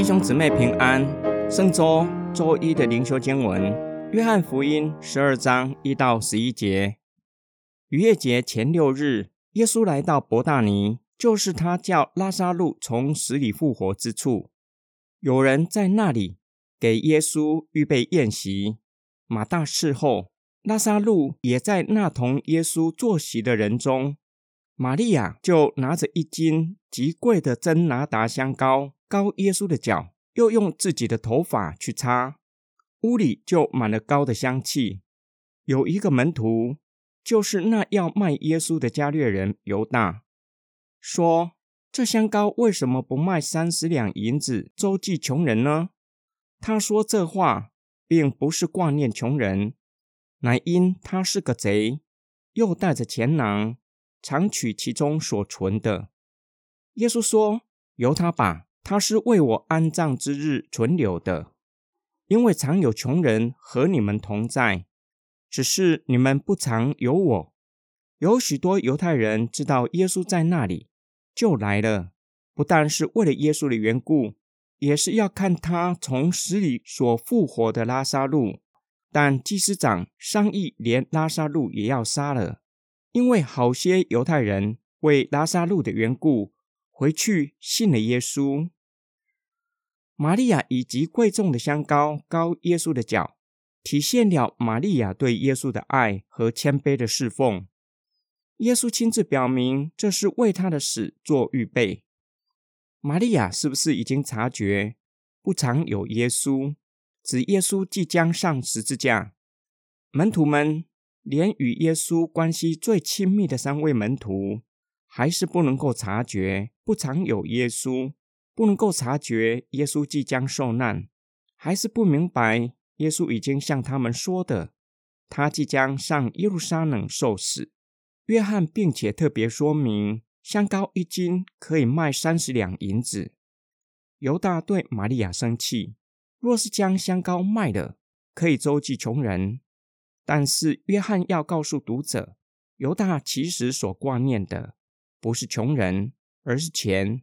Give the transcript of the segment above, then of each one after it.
弟兄姊妹平安，圣周周一的灵修经文，约翰福音十二章一到十一节。逾越节前六日，耶稣来到伯大尼，就是他叫拉撒路从死里复活之处。有人在那里给耶稣预备宴席，马大伺候，拉撒路也在那同耶稣坐席的人中。玛利亚就拿着一斤极贵的真拿达香膏，膏耶稣的脚，又用自己的头发去擦，屋里就满了膏的香气。有一个门徒，就是那要卖耶稣的加略人犹大，说：“这香膏为什么不卖三十两银子，周济穷人呢？”他说这话，并不是挂念穷人，乃因他是个贼，又带着钱囊。常取其中所存的。耶稣说：“由他吧，他是为我安葬之日存留的。因为常有穷人和你们同在，只是你们不常有我。有许多犹太人知道耶稣在那里，就来了，不但是为了耶稣的缘故，也是要看他从死里所复活的拉撒路。但祭司长商议，连拉撒路也要杀了。”因为好些犹太人为拉撒路的缘故回去信了耶稣。玛利亚以及贵重的香膏膏耶稣的脚，体现了玛利亚对耶稣的爱和谦卑的侍奉。耶稣亲自表明，这是为他的死做预备。玛利亚是不是已经察觉不常有耶稣，指耶稣即将上十字架？门徒们。连与耶稣关系最亲密的三位门徒，还是不能够察觉不常有耶稣，不能够察觉耶稣即将受难，还是不明白耶稣已经向他们说的，他即将上耶路撒冷受死。约翰并且特别说明，香膏一斤可以卖三十两银子。犹大对玛利亚生气，若是将香膏卖了，可以周济穷人。但是，约翰要告诉读者，犹大其实所挂念的不是穷人，而是钱，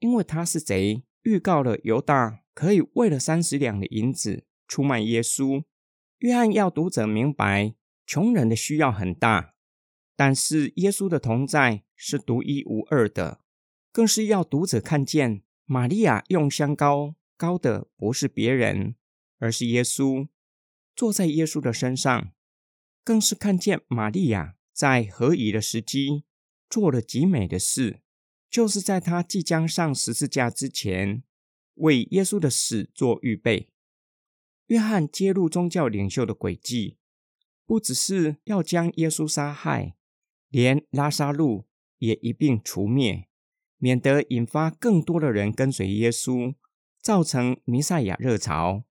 因为他是贼，预告了犹大可以为了三十两的银子出卖耶稣。约翰要读者明白，穷人的需要很大，但是耶稣的同在是独一无二的，更是要读者看见，玛利亚用香膏膏的不是别人，而是耶稣。坐在耶稣的身上，更是看见玛利亚在合宜的时机做了极美的事，就是在他即将上十字架之前，为耶稣的死做预备。约翰揭露宗教领袖的诡计，不只是要将耶稣杀害，连拉撒路也一并除灭，免得引发更多的人跟随耶稣，造成弥赛亚热潮。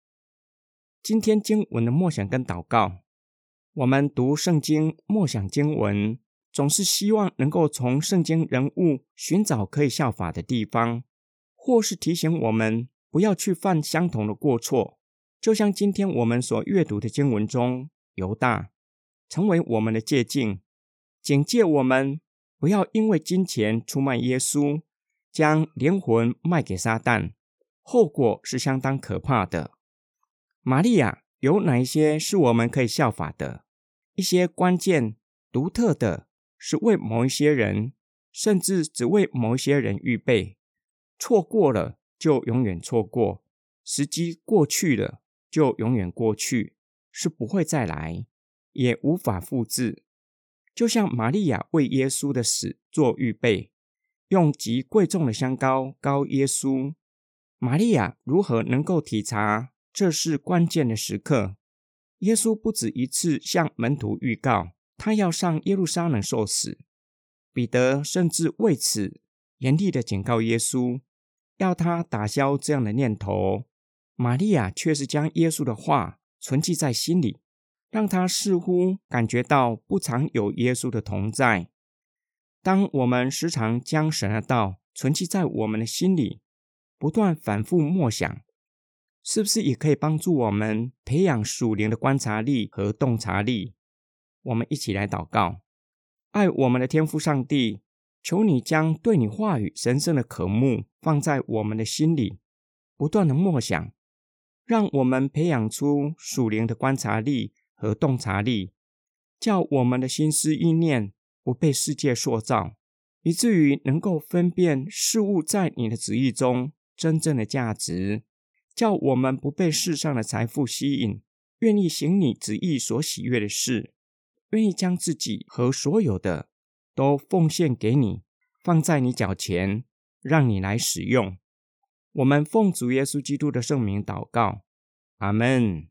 今天经文的默想跟祷告，我们读圣经默想经文，总是希望能够从圣经人物寻找可以效法的地方，或是提醒我们不要去犯相同的过错。就像今天我们所阅读的经文中，犹大成为我们的借镜，警戒我们不要因为金钱出卖耶稣，将灵魂卖给撒旦，后果是相当可怕的。玛利亚有哪一些是我们可以效法的？一些关键、独特的，是为某一些人，甚至只为某一些人预备。错过了就永远错过，时机过去了就永远过去，是不会再来，也无法复制。就像玛利亚为耶稣的死做预备，用极贵重的香膏膏耶稣。玛利亚如何能够体察？这是关键的时刻。耶稣不止一次向门徒预告，他要上耶路撒冷受死。彼得甚至为此严厉的警告耶稣，要他打消这样的念头。玛利亚却是将耶稣的话存记在心里，让他似乎感觉到不常有耶稣的同在。当我们时常将神的道存记在我们的心里，不断反复默想。是不是也可以帮助我们培养属灵的观察力和洞察力？我们一起来祷告：爱我们的天父上帝，求你将对你话语神圣的渴慕放在我们的心里，不断的默想，让我们培养出属灵的观察力和洞察力，叫我们的心思意念不被世界塑造，以至于能够分辨事物在你的旨意中真正的价值，叫我们不被世上的财富吸引，愿意行你旨意所喜悦的事，愿意将自己和所有的都奉献给你，放在你脚前，让你来使用。我们奉主耶稣基督的圣名祷告，阿门。